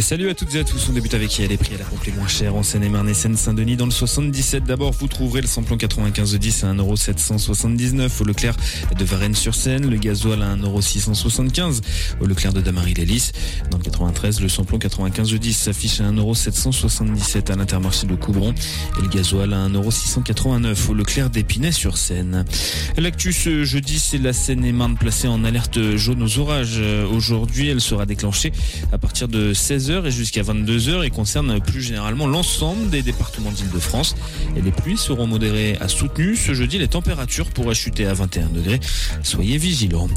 Salut à toutes et à tous. On débute avec les prix à la pompe les moins chers en Seine-et-Marne et Seine-Saint-Denis dans le 77. D'abord, vous trouverez le samplon 95 de 10 à 1,779€ au Leclerc de Varennes-sur-Seine, le gasoil à 1,675€ au Leclerc de Damary-les-Lys. Dans le 93, le samplon 95 de 10 s'affiche à 1,777€ à l'intermarché de Coubron et le gasoil à 1,689€ au Leclerc d'Épinay-sur-Seine. L'actu ce jeudi, c'est la Seine-et-Marne placée en alerte jaune aux orages. Aujourd'hui, elle sera déclenchée à partir de 16h et jusqu'à 22h et concerne plus généralement l'ensemble des départements d'Île-de-France. Et les pluies seront modérées à soutenues. Ce jeudi, les températures pourraient chuter à 21 degrés. Soyez vigilants.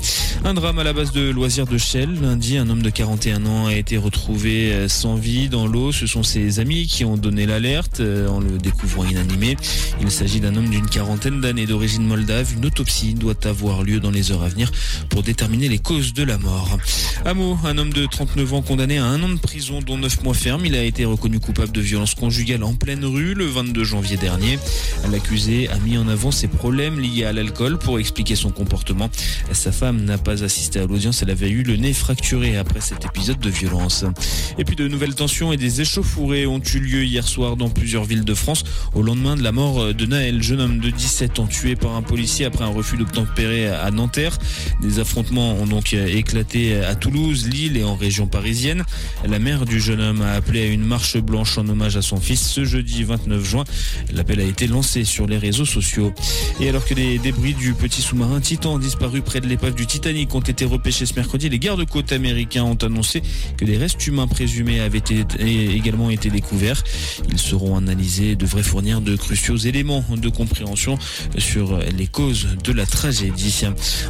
Un drame à la base de loisirs de Shell. Lundi, un homme de 41 ans a été retrouvé sans vie dans l'eau. Ce sont ses amis qui ont donné l'alerte en le découvrant inanimé. Il s'agit d'un homme d'une quarantaine d'années d'origine moldave. Une autopsie doit avoir lieu dans les heures à venir pour déterminer les causes de la mort. Hameau, un homme de 39 ans condamné à un an de prison dont 9 mois ferme. Il a été reconnu coupable de violence conjugale en pleine rue le 22 janvier dernier. L'accusé a mis en avant ses problèmes liés à l'alcool pour expliquer son comportement. Sa femme n'a pas assisté à l'audience. Elle avait eu le nez fracturé après cet épisode de violence. Et puis de nouvelles tensions et des échauffourées ont eu lieu hier soir dans plusieurs villes de France au lendemain de la mort de Naël, jeune homme de 17 ans tué par un policier après un refus d'obtempérer à Nanterre. Des affrontements ont donc éclaté à Toulouse, Lille et en région parisienne. La mère du jeune homme a appelé à une marche blanche en hommage à son fils ce jeudi 29 juin. L'appel a été lancé sur les réseaux sociaux. Et alors que les débris du petit sous-marin Titan disparu près de l'épave du Titanic ont été repêchés ce mercredi, les gardes-côtes américains ont annoncé que des restes humains présumés avaient également été découverts. Ils seront analysés et devraient fournir de cruciaux éléments de compréhension sur les causes de la tragédie.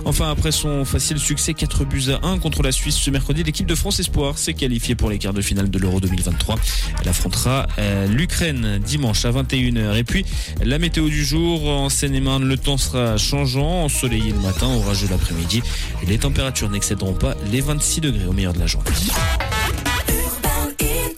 Enfin, après son facile succès 4 buts à 1 contre la Suisse ce mercredi, l'équipe de France Espoir s'est qualifiée pour les quarts de finale de l'Euro 2023. Elle affrontera euh, l'Ukraine dimanche à 21h. Et puis, la météo du jour en Seine-et-Marne, le temps sera changeant, ensoleillé le matin, orageux l'après-midi. Les températures n'excéderont pas les 26 degrés au meilleur de la journée.